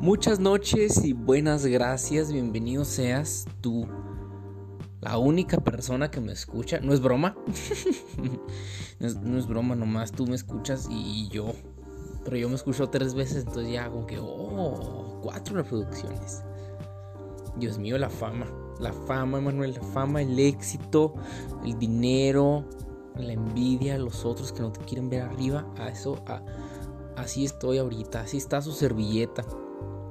Muchas noches y buenas gracias, bienvenido seas tú, la única persona que me escucha. No es broma, no, es, broma, nomás tú me escuchas y, yo. Pero yo me escucho tres veces, entonces ya como que, oh, cuatro reproducciones. Dios mío, la fama, la fama, Manuel, la fama, el éxito, el dinero, la envidia, los otros que no te quieren ver arriba, a eso, así estoy ahorita, así está su servilleta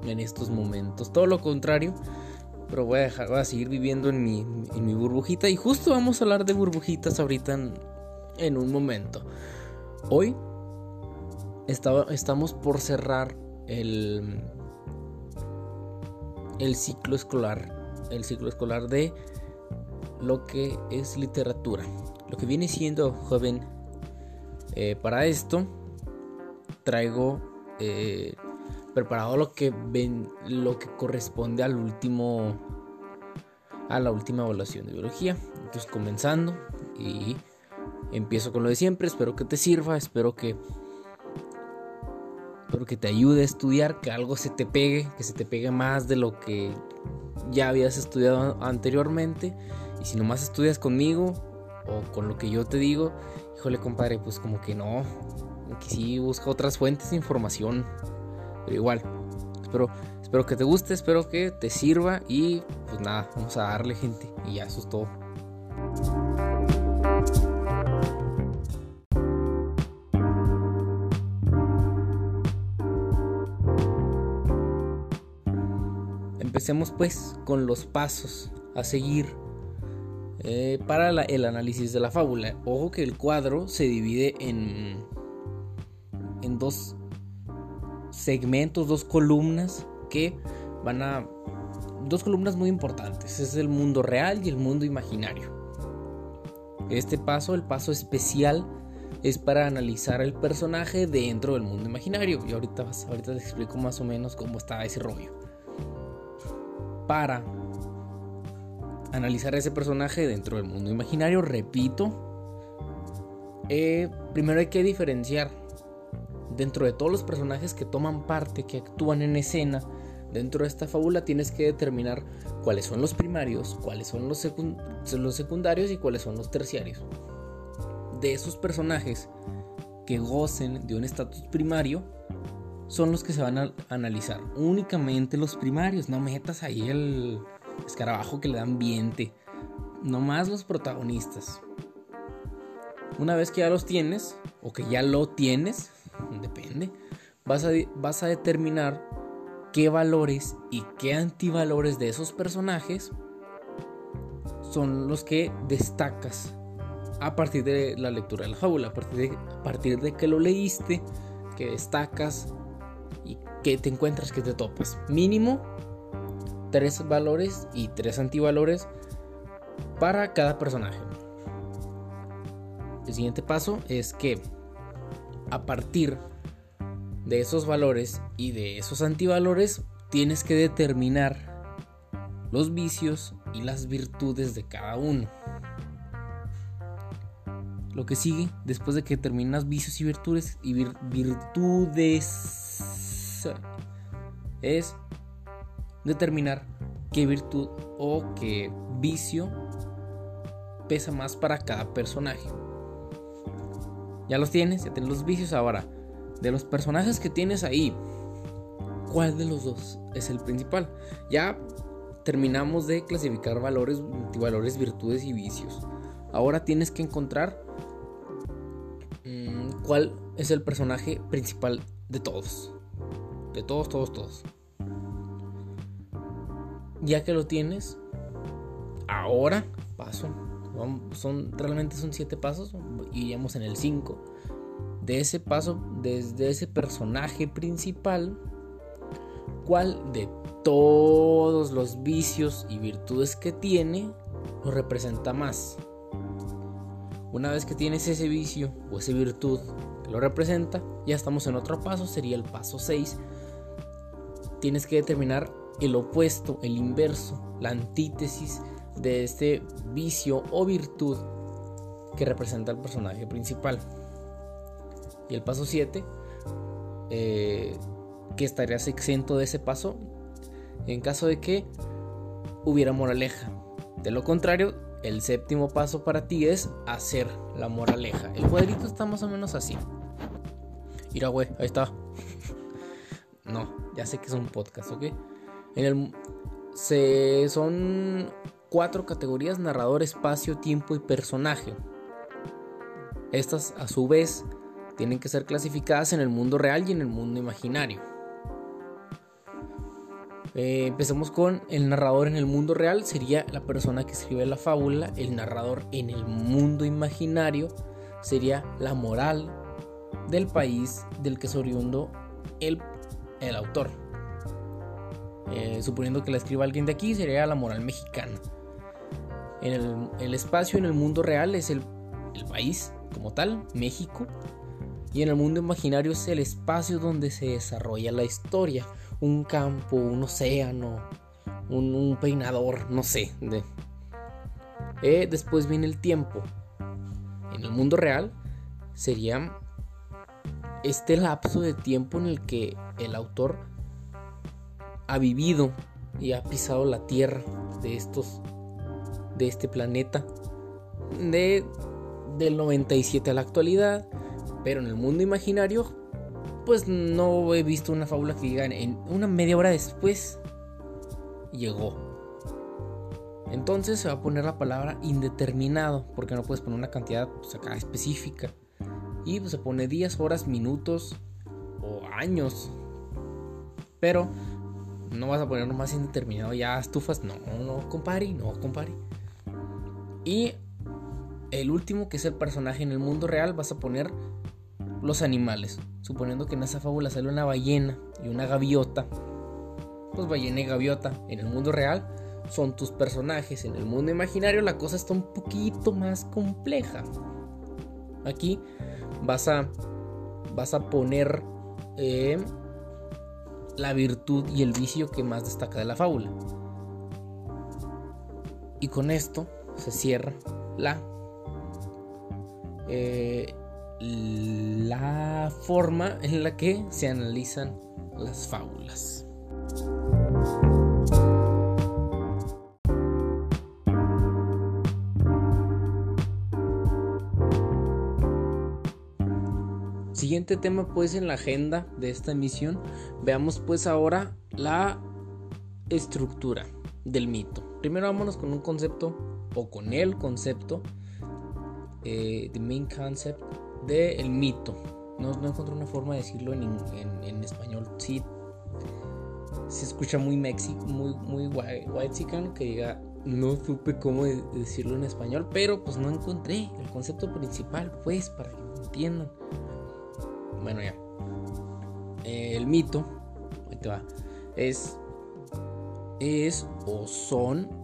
en estos momentos. Todo lo contrario, pero voy a dejar, voy a seguir viviendo en mi, en mi burbujita y justo vamos a hablar de burbujitas ahorita en, un momento. Hoy estamos por cerrar el, el ciclo escolar, el ciclo escolar de lo que es literatura, lo que viene siendo joven. Eh, para esto traigo eh, preparado lo que ven, lo que corresponde al último a la última evaluación de biología. Entonces comenzando y empiezo con lo de siempre, espero que te sirva, espero que espero que te ayude a estudiar, que algo se te pegue, que se te pegue más de lo que ya habías estudiado anteriormente. Y si nomás estudias conmigo o con lo que yo te digo, híjole compadre, pues como que no, que sí busca otras fuentes de información pero igual, espero, espero que te guste, espero que te sirva y pues nada, vamos a darle gente. Y ya, eso es todo. Empecemos pues con los pasos a seguir eh, para el análisis de la fábula. Ojo que el cuadro se divide en, en dos segmentos, dos columnas que van a... Dos columnas muy importantes. Es el mundo real y el mundo imaginario. Este paso, el paso especial, es para analizar el personaje dentro del mundo imaginario. Y ahorita, ahorita te explico más o menos cómo está ese rollo. Para analizar ese personaje dentro del mundo imaginario, repito, eh, primero hay que diferenciar dentro de todos los personajes que toman parte, que actúan en escena, dentro de esta fábula tienes que determinar cuáles son los primarios, cuáles son los, secundarios y cuáles son los terciarios. De esos personajes que gocen de un estatus primario, son los que se van a analizar. Únicamente los primarios, no metas ahí el escarabajo que le da ambiente. No más los protagonistas. Una vez que ya los tienes, o que ya lo tienes, depende, vas a, vas a determinar qué valores y qué antivalores de esos personajes son los que destacas a partir de la lectura de la fábula, a partir de, a partir de que lo leíste, que destacas y que te encuentras, que te topas. Mínimo tres valores y tres antivalores para cada personaje. El siguiente paso es que a partir de esos valores y de esos antivalores tienes que determinar los vicios y las virtudes de cada uno. Lo que sigue después de que determinas vicios y virtudes y virtudes es determinar qué virtud o qué vicio pesa más para cada personaje. Ya los tienes, ya tienes los vicios. Ahora, de los personajes que tienes ahí, ¿cuál de los dos es el principal? Ya terminamos de clasificar valores, valores, virtudes y vicios. Ahora tienes que encontrar mm, cuál es el personaje principal de todos. De todos, todos, todos. Ya que lo tienes, ahora paso son, realmente son siete pasos iríamos en el 5. De ese paso, desde ese personaje principal, ¿cuál de todos los vicios y virtudes que tiene lo representa más? Una vez que tienes ese vicio o esa virtud que lo representa, ya estamos en otro paso, sería el paso 6. Tienes que determinar el opuesto, el inverso, la antítesis de este vicio o virtud que representa el personaje principal. Y el paso 7, eh, que estarías exento de ese paso en caso de que hubiera moraleja. De lo contrario, el séptimo paso para ti es hacer la moraleja. El cuadrito está más o menos así. Mira, güey, ahí está. no, ya sé que es un podcast, ¿ok? En el, se, son cuatro categorías, narrador, espacio, tiempo y personaje. Estas, a su vez, tienen que ser clasificadas en el mundo real y en el mundo imaginario. Eh, empecemos con el narrador en el mundo real, sería la persona que escribe la fábula. El narrador en el mundo imaginario sería la moral del país del que es oriundo el, el autor. Eh, suponiendo que la escriba alguien de aquí, sería la moral mexicana. En el, espacio en el mundo real es el, país como tal, México. Y en el mundo imaginario es el espacio donde se desarrolla la historia un campo, un océano, un, peinador, no sé. Eh, después viene el tiempo. En el mundo real sería este lapso de tiempo en el que el autor ha vivido y ha pisado la tierra de estos de este planeta de del 97 a la actualidad pero en el mundo imaginario pues no he visto una fábula que diga en una media hora después llegó. Entonces se va a poner la palabra indeterminado, porque no puedes poner una cantidad pues, específica. Y pues, se pone días, horas, minutos o años. Pero no vas a poner más indeterminado, ya estufas. No, no, compare, no, compare. Y el último, que es el personaje en el mundo real, vas a poner los animales. Suponiendo que en esa fábula sale una ballena y una gaviota. Pues ballena y gaviota en el mundo real son tus personajes. En el mundo imaginario la cosa está un poquito más compleja. Aquí vas a, vas a poner eh, la virtud y el vicio que más destaca de la fábula. Y con esto se cierra la eh, la forma en la que se analizan las fábulas. Siguiente tema pues en la agenda de esta emisión, veamos pues ahora la estructura del mito. Primero vámonos con un concepto o con el concepto, eh, the main concept de el mito. No, no encontré una forma de decirlo en, en, español. Sí, se escucha muy mexi, muy, muy white que diga, no supe cómo decirlo en español, pero pues no encontré el concepto principal, pues, para que lo entiendan. Bueno, ya. el mito, te va, es, es o son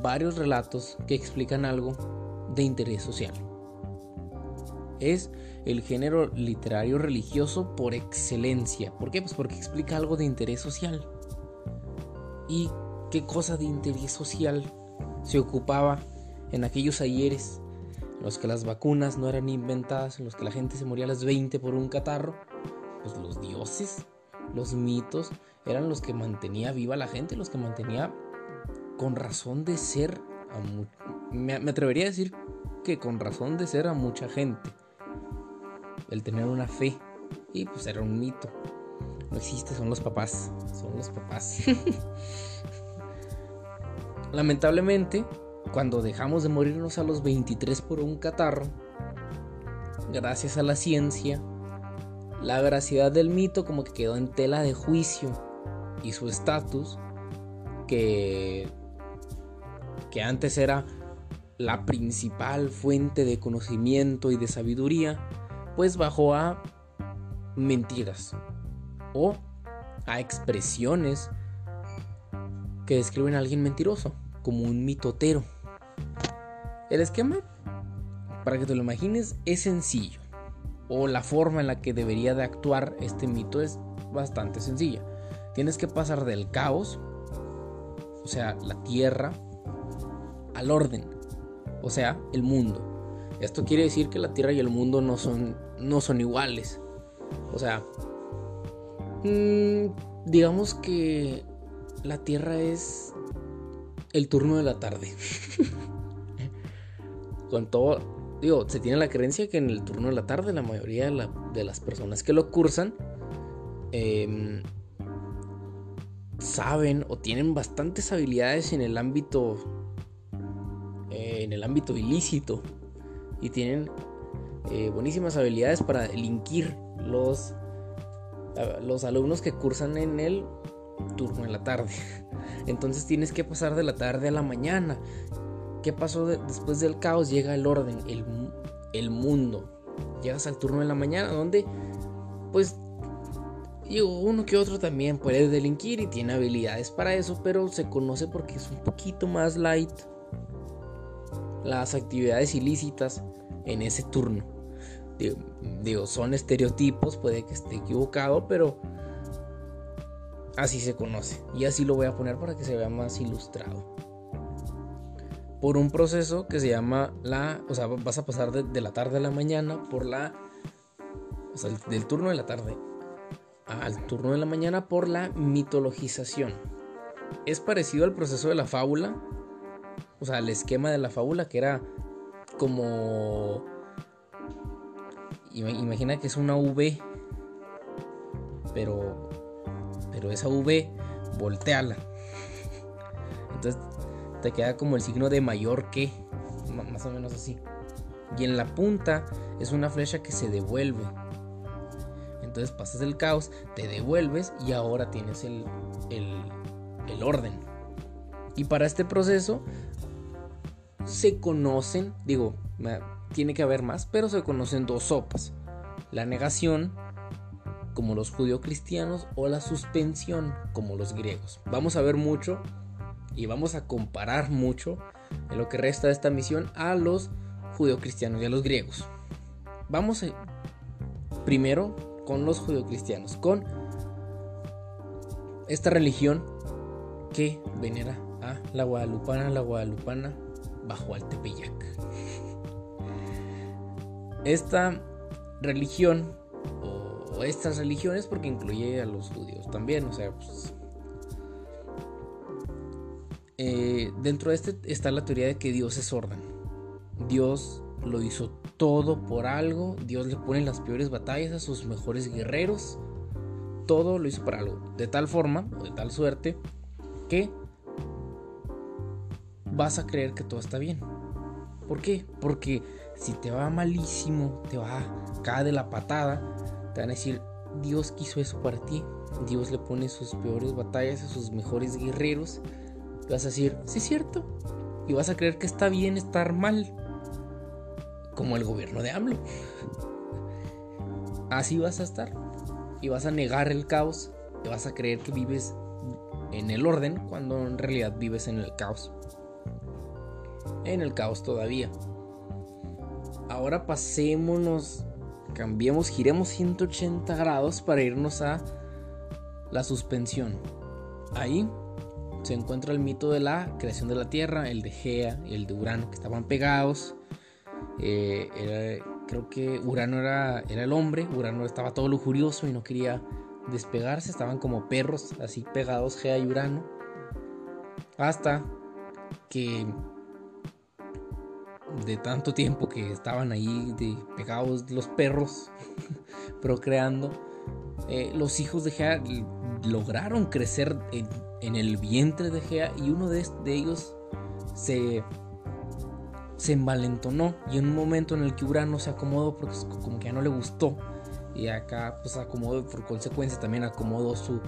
varios relatos que explican algo de interés social es el género literario religioso por excelencia. ¿Por qué? Pues porque explica algo de interés social. ¿Y qué cosa de interés social se ocupaba en aquellos ayeres en los que las vacunas no eran inventadas, en los que la gente se moría a las 20 por un catarro? Pues los dioses, los mitos, eran los que mantenía viva la gente, los que mantenía con razón de ser, me atrevería a decir que con razón de ser a mucha gente el tener una fe. Y pues era un mito. No existe, son los papás. Son los papás. Lamentablemente, cuando dejamos de morirnos a los 23 por un catarro, gracias a la ciencia, la veracidad del mito como que quedó en tela de juicio y su estatus, que, que antes era la principal fuente de conocimiento y de sabiduría, pues bajó a mentiras o a expresiones que describen a alguien mentiroso, como un mitotero. El esquema, para que te lo imagines, es sencillo, o la forma en la que debería de actuar este mito es bastante sencilla. Tienes que pasar del caos, o sea, la tierra, al orden, o sea, el mundo. Esto quiere decir que la Tierra y el mundo no son, no son iguales. O sea, Mm, digamos que la Tierra es el turno de la tarde. Con todo, digo, se tiene la creencia que en el turno de la tarde la mayoría de, las personas que lo cursan em, saben o tienen bastantes habilidades en el ámbito en el ámbito ilícito y tienen eh, buenísimas habilidades para delinquir los los alumnos que cursan en el turno de la tarde. Entonces tienes que pasar de la tarde a la mañana. ¿Qué pasó después del caos? Llega el orden, el, el mundo. Llegas al turno de la mañana donde, pues, uno que otro también puede delinquir y tiene habilidades para eso, pero se conoce porque es un poquito más light las actividades ilícitas en ese turno. Digo, son estereotipos, puede que esté equivocado, pero así se conoce. Y así lo voy a poner para que se vea más ilustrado. Por un proceso que se llama la, o sea, vas a pasar de, la tarde a la mañana por la, o sea, del turno de la tarde al turno de la mañana por la mitologización. Es parecido al proceso de la fábula, o sea, el esquema de la fábula que era como imagina que es una V, pero, pero esa V, volteala. Entonces te queda como el signo de mayor que, más o menos así. Y en la punta es una flecha que se devuelve. Entonces pasas el caos, te devuelves y ahora tienes el, el, el orden. Y para este proceso se conocen, digo, tiene que haber más, pero se conocen dos sopas. La negación, como los judio-cristianos, o la suspensión, como los griegos. Vamos a ver mucho y vamos a comparar mucho en lo que resta de esta misión a los judio-cristianos y a los griegos. Vamos eh, primero con los judio-cristianos, con esta religión que venera a la guadalupana, la guadalupana bajo al Tepeyac. Esta religión o estas religiones porque incluye a los judíos también, o sea, pues, eh, dentro de este está la teoría de que Dios es orden. Dios lo hizo todo por algo, Dios le pone las peores batallas a sus mejores guerreros, todo lo hizo por algo, de tal forma o de tal suerte que vas a creer que todo está bien. ¿Por qué? Porque si te va malísimo, te va acá de la patada, te van a decir, Dios quiso eso para ti. Dios le pone sus peores batallas a sus mejores guerreros. Y vas a decir, sí es cierto. Y vas a creer que está bien estar mal. Como el gobierno de AMLO. Así vas a estar. Y vas a negar el caos. Y vas a creer que vives en el orden cuando en realidad vives en el caos. En el caos todavía ahora pasémonos, cambiemos, giremos 180 grados para irnos a la suspensión. Ahí se encuentra el mito de la creación de la Tierra, el de Gea y el de Urano, que estaban pegados. Eh, creo que Urano era, era el hombre, Urano estaba todo lujurioso y no quería despegarse, estaban como perros así pegados Gea y Urano. Hasta que de tanto tiempo que estaban ahí de, pegados los perros procreando, eh, los hijos de Gea lograron crecer en, el vientre de Gea y uno de, ellos se, se envalentonó y en un momento en el que Urano se acomodó porque como que ya no le gustó y acá pues acomodó por consecuencia también acomodó su,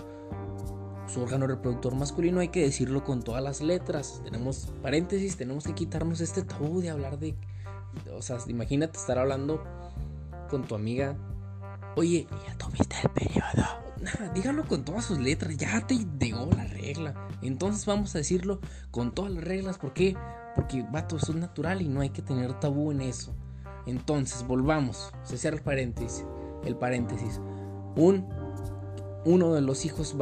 su órgano reproductor masculino, hay que decirlo con todas las letras. Tenemos paréntesis, tenemos que quitarnos este tabú de hablar de... O sea, imagínate estar hablando con tu amiga. Oye, ya tuviste el periodo. Nada, dígalo con todas sus letras, ya te llegó la regla. Entonces vamos a decirlo con todas las reglas. ¿Por qué? Porque, vato, eso es natural y no hay que tener tabú en eso. Entonces, volvamos. Se cierra el paréntesis. El paréntesis. Un uno de los hijos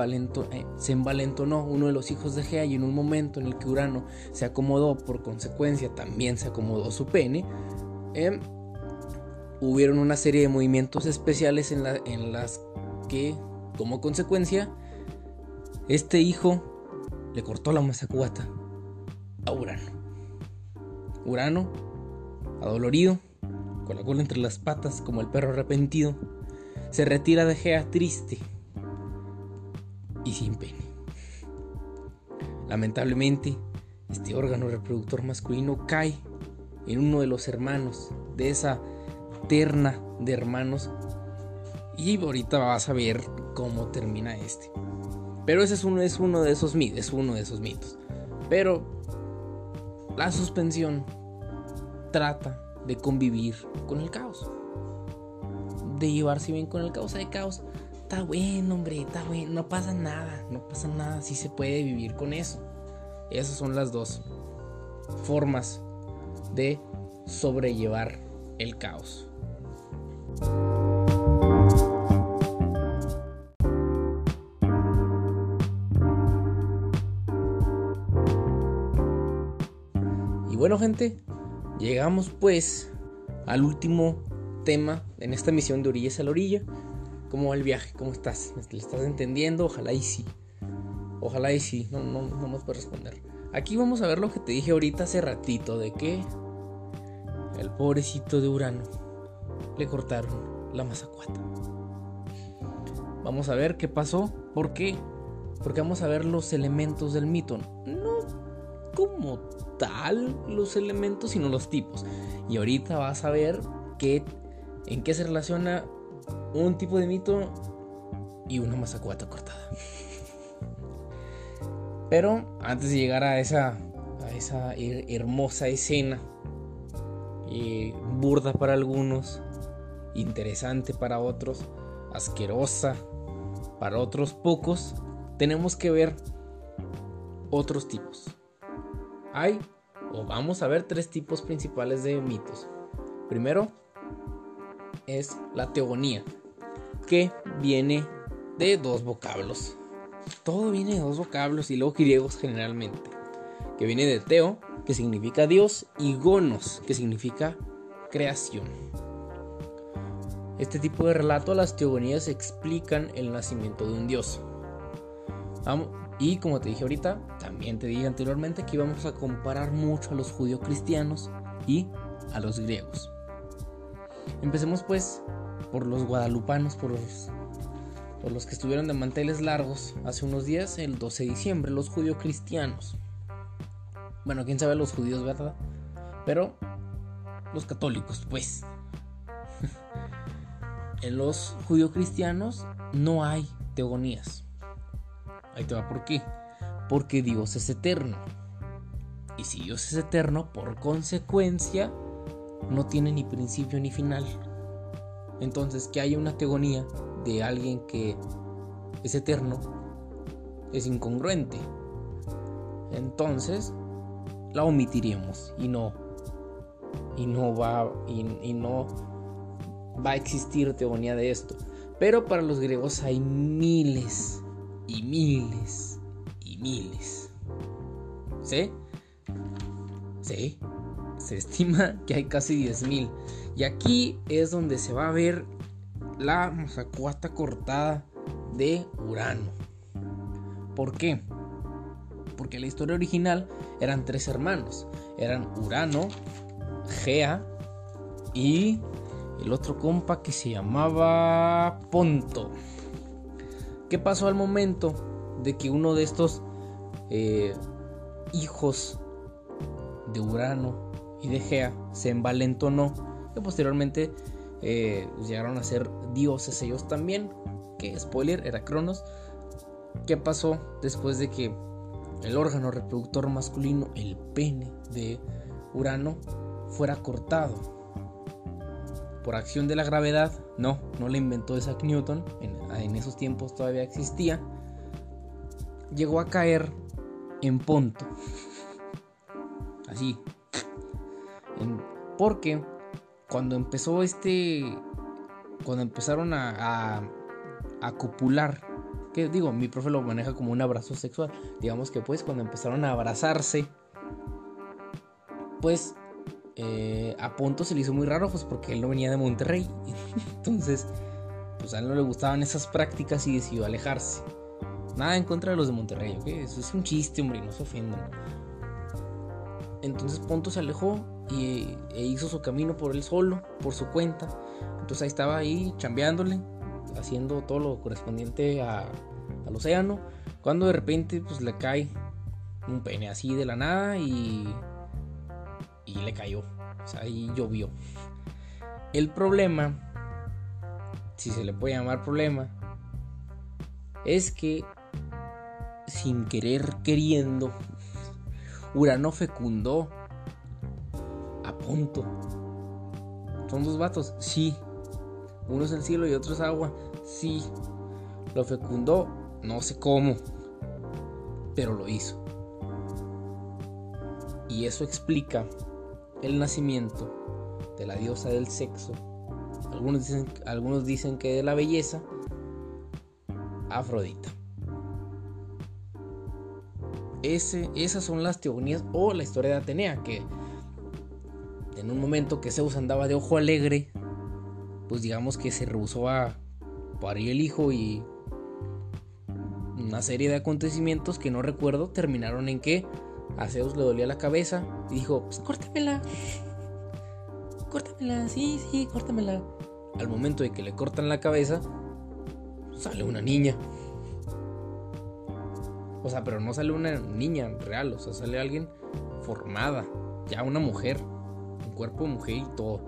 eh, se envalentonó, uno de los hijos de Gea, y en un momento en el que Urano se acomodó, por consecuencia también se acomodó su pene, eh, hubieron una serie de movimientos especiales en, en las que Como consecuencia, este hijo le cortó la mazacuata a Urano. Urano, adolorido, con la cola entre las patas como el perro arrepentido, se retira de Gea triste y sin pene. Lamentablemente, este órgano reproductor masculino cae en uno de los hermanos de esa terna de hermanos y ahorita vas a ver cómo termina este. Pero ese es uno, es uno de esos mitos, es uno de esos mitos. Pero la suspensión trata de convivir con el caos. De llevarse bien con el caos. Hay caos. Está bueno, hombre, está bueno. No pasa nada. No pasa nada. Sí se puede vivir con eso. Esas son las dos formas de sobrellevar el caos. Y bueno gente, llegamos pues al último tema en esta misión de orillas a la orilla. ¿Cómo va el viaje? ¿Cómo estás? ¿Le estás entendiendo? Ojalá y sí. Ojalá y sí. No, no, no me puedes responder. Aquí vamos a ver lo que te dije ahorita hace ratito de que el pobrecito de Urano le cortaron la mazacuata. Vamos a ver qué pasó. ¿Por qué? Porque vamos a ver los elementos del mito. No como tal los elementos, sino los tipos. Y ahorita vas a ver qué, en qué se relaciona un tipo de mito y una mazacuata cortada. Pero antes de llegar a esa, a esa hermosa escena, burda para algunos, interesante para otros, asquerosa para otros pocos, tenemos que ver otros tipos. Hay, o vamos a ver, tres tipos principales de mitos. Primero es la teogonía, que viene de dos vocablos. Todo viene de dos vocablos y luego griegos generalmente. Que viene de teo, que significa Dios, y gonos, que significa creación. Este tipo de relato, las teogonías explican el nacimiento de un dios. Y como te dije ahorita, también te dije anteriormente que íbamos a comparar mucho a los judíos cristianos y a los griegos. Empecemos pues por los guadalupanos, por los, por los que estuvieron de manteles largos hace unos días, el 12 de diciembre, los judíos cristianos. Bueno, quién sabe los judíos, ¿verdad? Pero los católicos, pues. en los judíos cristianos no hay teogonías. Ahí te va por qué. Porque Dios es eterno. Y si Dios es eterno, por consecuencia, no tiene ni principio ni final. Entonces, que haya una teogonía de alguien que es eterno es incongruente. Entonces, la omitiríamos y no y no va y, no va a existir teogonía de esto. Pero para los griegos hay miles y miles y miles. ¿Sí? ¿Sí? Se estima que hay casi 10.000. Y aquí es donde se va a ver la mazacuata cortada de Urano. ¿Por qué? Porque la historia original eran tres hermanos. Eran Urano, Gea y el otro compa que se llamaba Ponto. ¿Qué pasó al momento de que uno de estos eh, hijos de Urano y de Gea se envalentonó? Que posteriormente eh, llegaron a ser dioses ellos también. Que spoiler, era Cronos. ¿Qué pasó después de que el órgano reproductor masculino, el pene de Urano, fuera cortado? por acción de la gravedad, no, no la inventó Isaac Newton, en, esos tiempos todavía existía, llegó a caer en Ponto. Así. Porque cuando empezó este, cuando empezaron a, a, copular, que digo, mi profe lo maneja como un abrazo sexual, digamos que pues cuando empezaron a abrazarse, pues eh, a Ponto se le hizo muy raro, pues porque él no venía de Monterrey. Entonces, pues a él no le gustaban esas prácticas y decidió alejarse. Nada en contra de los de Monterrey, ¿ok? Eso es un chiste, hombre, no se ofendan. Entonces Ponto se alejó y, e hizo su camino por él solo, por su cuenta. Entonces ahí estaba ahí chambeándole, haciendo todo lo correspondiente al océano. Cuando de repente pues le cae un pene así de la nada y, y le cayó. O sea, ahí llovió. El problema, si se le puede llamar problema, es que sin querer queriendo, Urano fecundó ¿Son dos vatos? Sí. Uno es el cielo y otro es agua. Sí. Lo fecundó, no sé cómo, pero lo hizo. Y eso explica el nacimiento de la diosa del sexo. Algunos dicen, algunos dicen que de la belleza, Afrodita. Ese, esas son las teogonías o la historia de Atenea, que en un momento que Zeus andaba de ojo alegre, pues digamos que se rehusó a parir el hijo y una serie de acontecimientos que no recuerdo terminaron en que a Zeus le dolía la cabeza y dijo, pues córtamela. Córtamela, sí, sí, córtamela. Al momento de que le cortan la cabeza, sale una niña. O sea, pero no sale una niña real, o sea, sale alguien formada, ya una mujer, cuerpo de mujer y todo.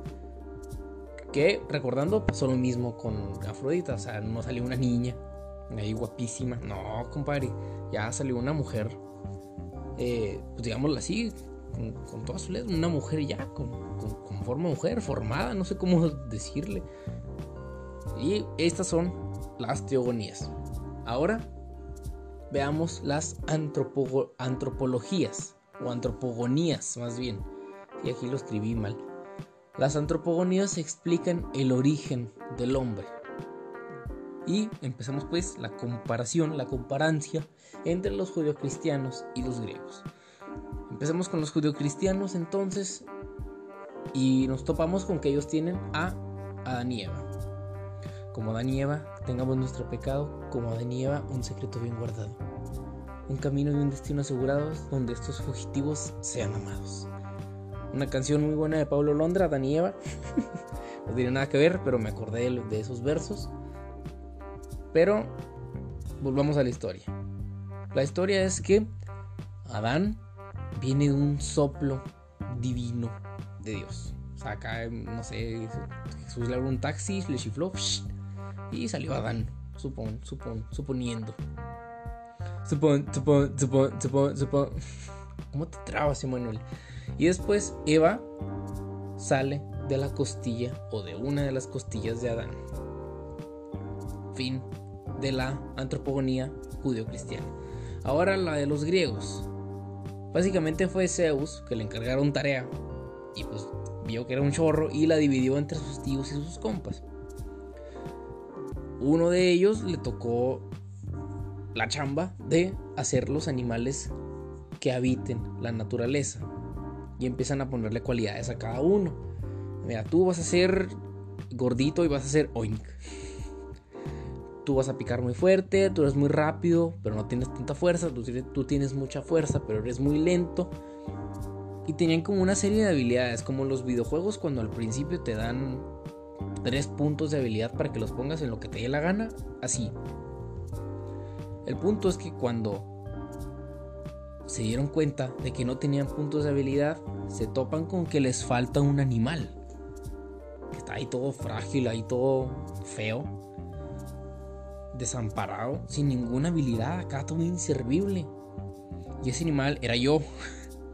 Que recordando pasó lo mismo con Afrodita, o sea, no salió una niña, ahí guapísima, no, compadre, ya salió una mujer eh, pues digámoslo así, con, con, toda su letra, una mujer ya, con, forma de mujer, formada, no sé cómo decirle. Y estas son las teogonías. Ahora veamos las antropologías, o antropogonías más bien. Y aquí lo escribí mal. Las antropogonías explican el origen del hombre. Y empezamos pues la comparación, la comparancia entre los judeocristianos y los griegos. Empecemos con los judeocristianos entonces y nos topamos con que ellos tienen a Adán y Eva. Como Adán y Eva, tengamos nuestro pecado, como Adán y Eva, un secreto bien guardado. Un camino y un destino asegurados donde estos fugitivos sean amados. Una canción muy buena de Pablo Londra, Adán y Eva. no tiene nada que ver, pero me acordé de esos versos. Pero volvamos a la historia. La historia es que Adán viene de un soplo divino de Dios. O sea, acá, no sé, Jesús le abrió un taxi, le chifló y salió Adán, supon, supon, suponiendo. Supon, supon, supon, supon, supon. ¿Cómo te trabas, Emanuel? Y después Eva sale de la costilla o de una de las costillas de Adán. Fin de la antropogonía judío-cristiana. Ahora la de los griegos. Básicamente fue Zeus que le encargaron tarea y pues vio que era un chorro y la dividió entre sus tíos y sus compas. Uno de ellos le tocó la chamba de hacer los animales que habiten la naturaleza y empiezan a ponerle cualidades a cada uno. Mira, tú vas a ser gordito y vas a ser oink tú vas a picar muy fuerte, tú eres muy rápido, pero no tienes tanta fuerza, tú, tienes mucha fuerza, pero eres muy lento. Y tenían como una serie de habilidades, como los videojuegos cuando al principio te dan tres puntos de habilidad para que los pongas en lo que te dé la gana, así. El punto es que cuando se dieron cuenta de que no tenían puntos de habilidad, se topan con que les falta un animal. Que está ahí todo frágil, ahí todo feo desamparado, sin ninguna habilidad, acá todo inservible. Y ese animal era yo.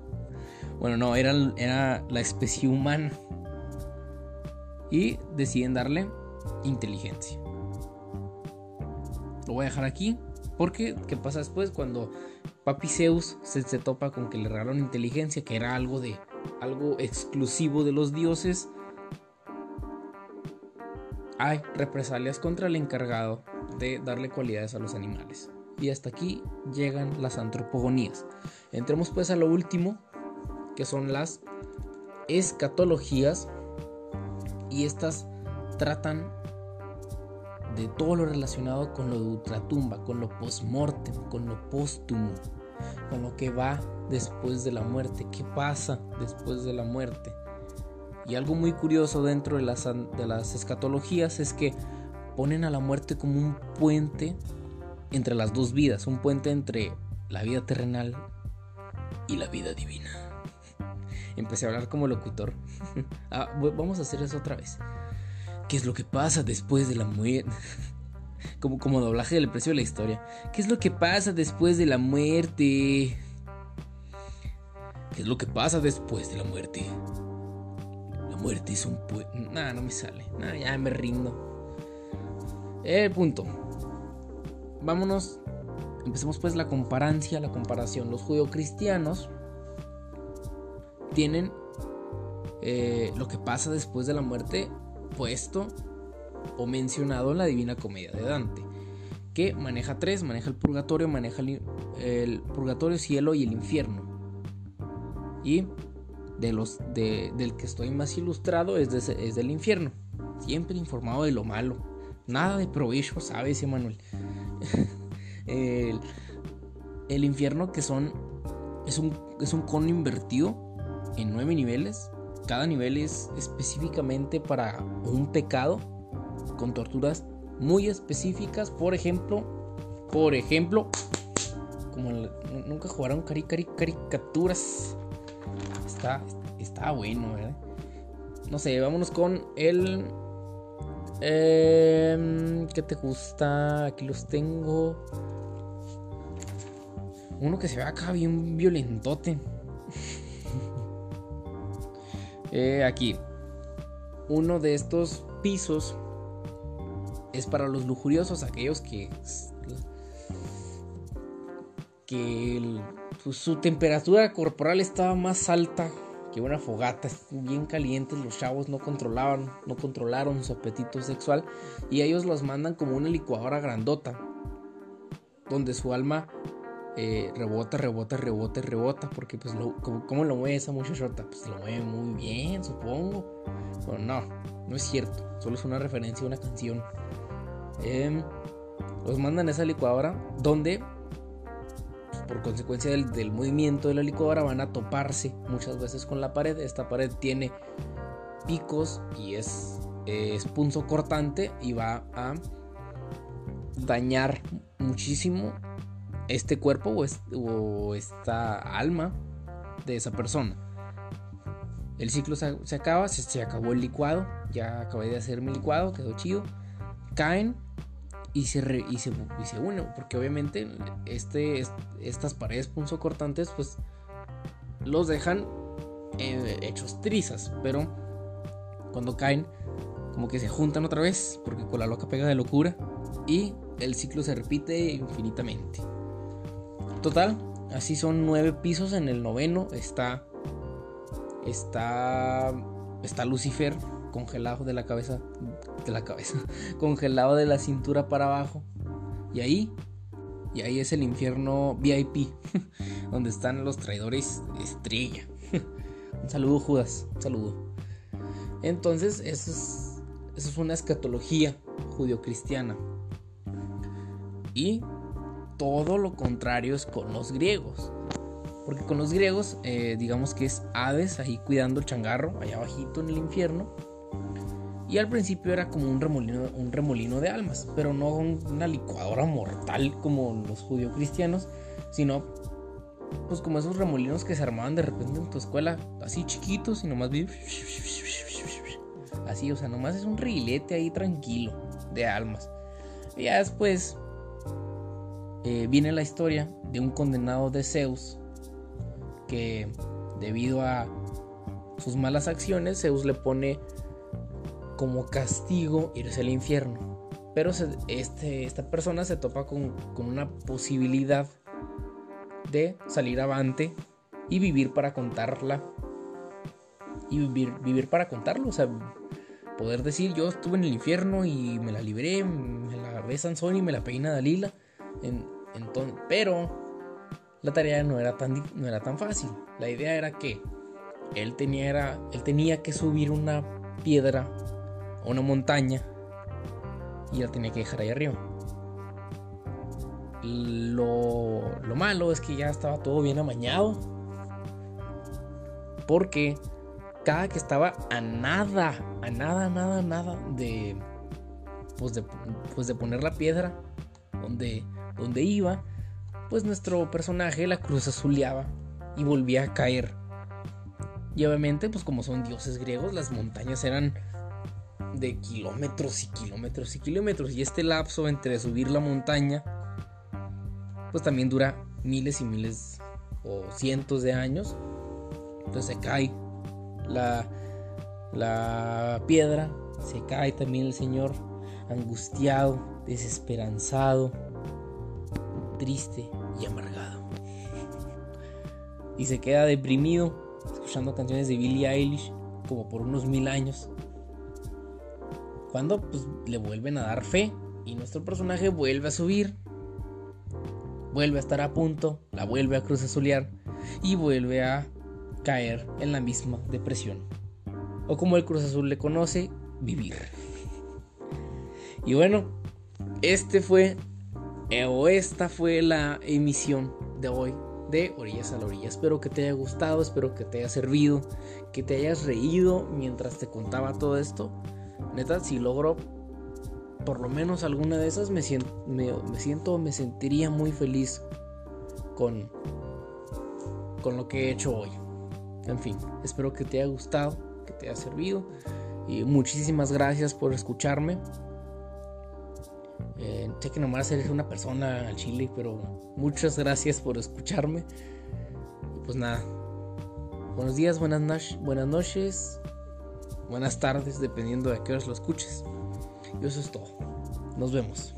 bueno, no, era, era la especie humana. Y deciden darle inteligencia. Lo voy a dejar aquí. Porque, ¿qué pasa después? Cuando Papi Zeus se, se topa con que le regalaron inteligencia, que era algo de algo exclusivo de los dioses, hay represalias contra el encargado de darle cualidades a los animales. Y hasta aquí llegan las antropogonías. Entremos pues a lo último, que son las escatologías. Y estas tratan de todo lo relacionado con lo de ultratumba, con lo post-mortem, con lo póstumo, con lo que va después de la muerte, qué pasa después de la muerte. Y algo muy curioso dentro de las, de las escatologías es que ponen a la muerte como un puente entre las dos vidas, un puente entre la vida terrenal y la vida divina. Empecé a hablar como locutor. Ah, vamos a hacer eso otra vez. ¿Qué es lo que pasa después de la muerte? como, como doblaje del precio de la historia. ¿Qué es lo que pasa después de la muerte? ¿Qué es lo que pasa después de la muerte? La muerte es un puente. Nada, no me sale. Nada, ya me rindo. El punto. Vámonos. Empecemos pues la comparancia, la comparación. Los judeocristianos tienen eh, lo que pasa después de la muerte puesto o mencionado en la Divina Comedia de Dante, que maneja tres, maneja el purgatorio, maneja el, purgatorio, cielo y el infierno. Y de los del que estoy más ilustrado es, es del infierno, siempre informado de lo malo, nada de provecho, sabes, Emanuel. el, el infierno que son es un, es un cono invertido en nueve niveles cada nivel es específicamente para un pecado con torturas muy específicas. Por ejemplo, por ejemplo, como nunca jugaron cari, caricaturas. Está, está bueno, ¿verdad? No sé, vámonos con el. Eh, ¿Qué te gusta? Aquí los tengo. Uno que se ve acá bien violentote. Eh, aquí, uno de estos pisos es para los lujuriosos, aquellos que, que pues, su temperatura corporal estaba más alta que una fogata, bien calientes, los chavos no controlaban, no controlaron su apetito sexual y ellos los mandan como una licuadora grandota, donde su alma eh, rebota, rebota, rebota, rebota, porque pues lo, ¿cómo, lo mueve esa muchachota? Pues lo mueve muy bien, supongo. Pero no, no es cierto, solo es una referencia a una canción. Em, los mandan a esa licuadora donde, pues, por consecuencia del, movimiento de la licuadora, van a toparse muchas veces con la pared. Esta pared tiene picos y es, es punzo cortante y va a dañar muchísimo este cuerpo o, esta alma de esa persona. El ciclo se, acaba, se, acabó el licuado, ya acabé de hacer mi licuado, quedó chido. Caen y se, y se, unen, porque obviamente este, estas paredes punzocortantes pues los dejan eh, hechos trizas, pero cuando caen como que se juntan otra vez, porque con la loca pega de locura y el ciclo se repite infinitamente. Total, así son nueve pisos. En el noveno está. Está. Está Lucifer congelado de la cabeza. De la cabeza. Congelado de la cintura para abajo. Y ahí. Y ahí es el infierno VIP. donde están los traidores estrella. un saludo, Judas. Un saludo. Entonces, eso es. Eso es una escatología judio-cristiana. Y todo lo contrario es con los griegos. Porque con los griegos, eh, digamos que es Hades ahí cuidando el changarro, allá abajito en el infierno. Y al principio era como un remolino, un remolino de almas, pero no una licuadora mortal como los judíos cristianos, sino pues como esos remolinos que se armaban de repente en tu escuela, así chiquitos y nomás así, o sea, nomás es un rilete ahí tranquilo de almas. Y ya después eh, viene la historia de un condenado de Zeus que debido a sus malas acciones Zeus le pone como castigo irse al infierno. Pero este, esta persona se topa con, una posibilidad de salir avante y vivir para contarla. Y vivir, vivir para contarlo. O sea, poder decir yo estuve en el infierno y me la libré, me la ve Sansón y me la peina Dalila entonces, pero la tarea no era, tan, no era tan fácil. La idea era que él tenía, él tenía que subir una piedra o una montaña y la tenía que dejar ahí arriba. Lo, lo malo es que ya estaba todo bien amañado. Porque cada que estaba a nada, a nada, nada, nada de, pues de, pues de poner la piedra donde, donde iba, pues nuestro personaje la cruz azuleaba y volvía a caer. Y obviamente, pues como son dioses griegos, las montañas eran de kilómetros y kilómetros y kilómetros. Y este lapso entre subir la montaña, pues también dura miles y miles o cientos de años. Entonces se cae la, la piedra, se cae también el Señor angustiado, desesperanzado, triste y amargado. Y se queda deprimido escuchando canciones de Billie Eilish como por unos mil años. Cuando pues, le vuelven a dar fe y nuestro personaje vuelve a subir, vuelve a estar a punto, la vuelve a cruz azulear y vuelve a caer en la misma depresión. O como el Cruz Azul le conoce, vivir. Y bueno, este fue o esta fue la emisión de hoy de Orillas a la Orilla. Espero que te haya gustado, espero que te haya servido, que te hayas reído mientras te contaba todo esto. Neta, si logro por lo menos alguna de esas, me siento, me, siento, me sentiría muy feliz con, con lo que he hecho hoy. En fin, espero que te haya gustado, que te haya servido. Y muchísimas gracias por escucharme. Eh, sé que nomás eres una persona al chile, pero muchas gracias por escucharme. Pues nada. Buenos días, buenas, noches, buenas tardes, dependiendo de qué horas lo escuches. Y eso es todo. Nos vemos.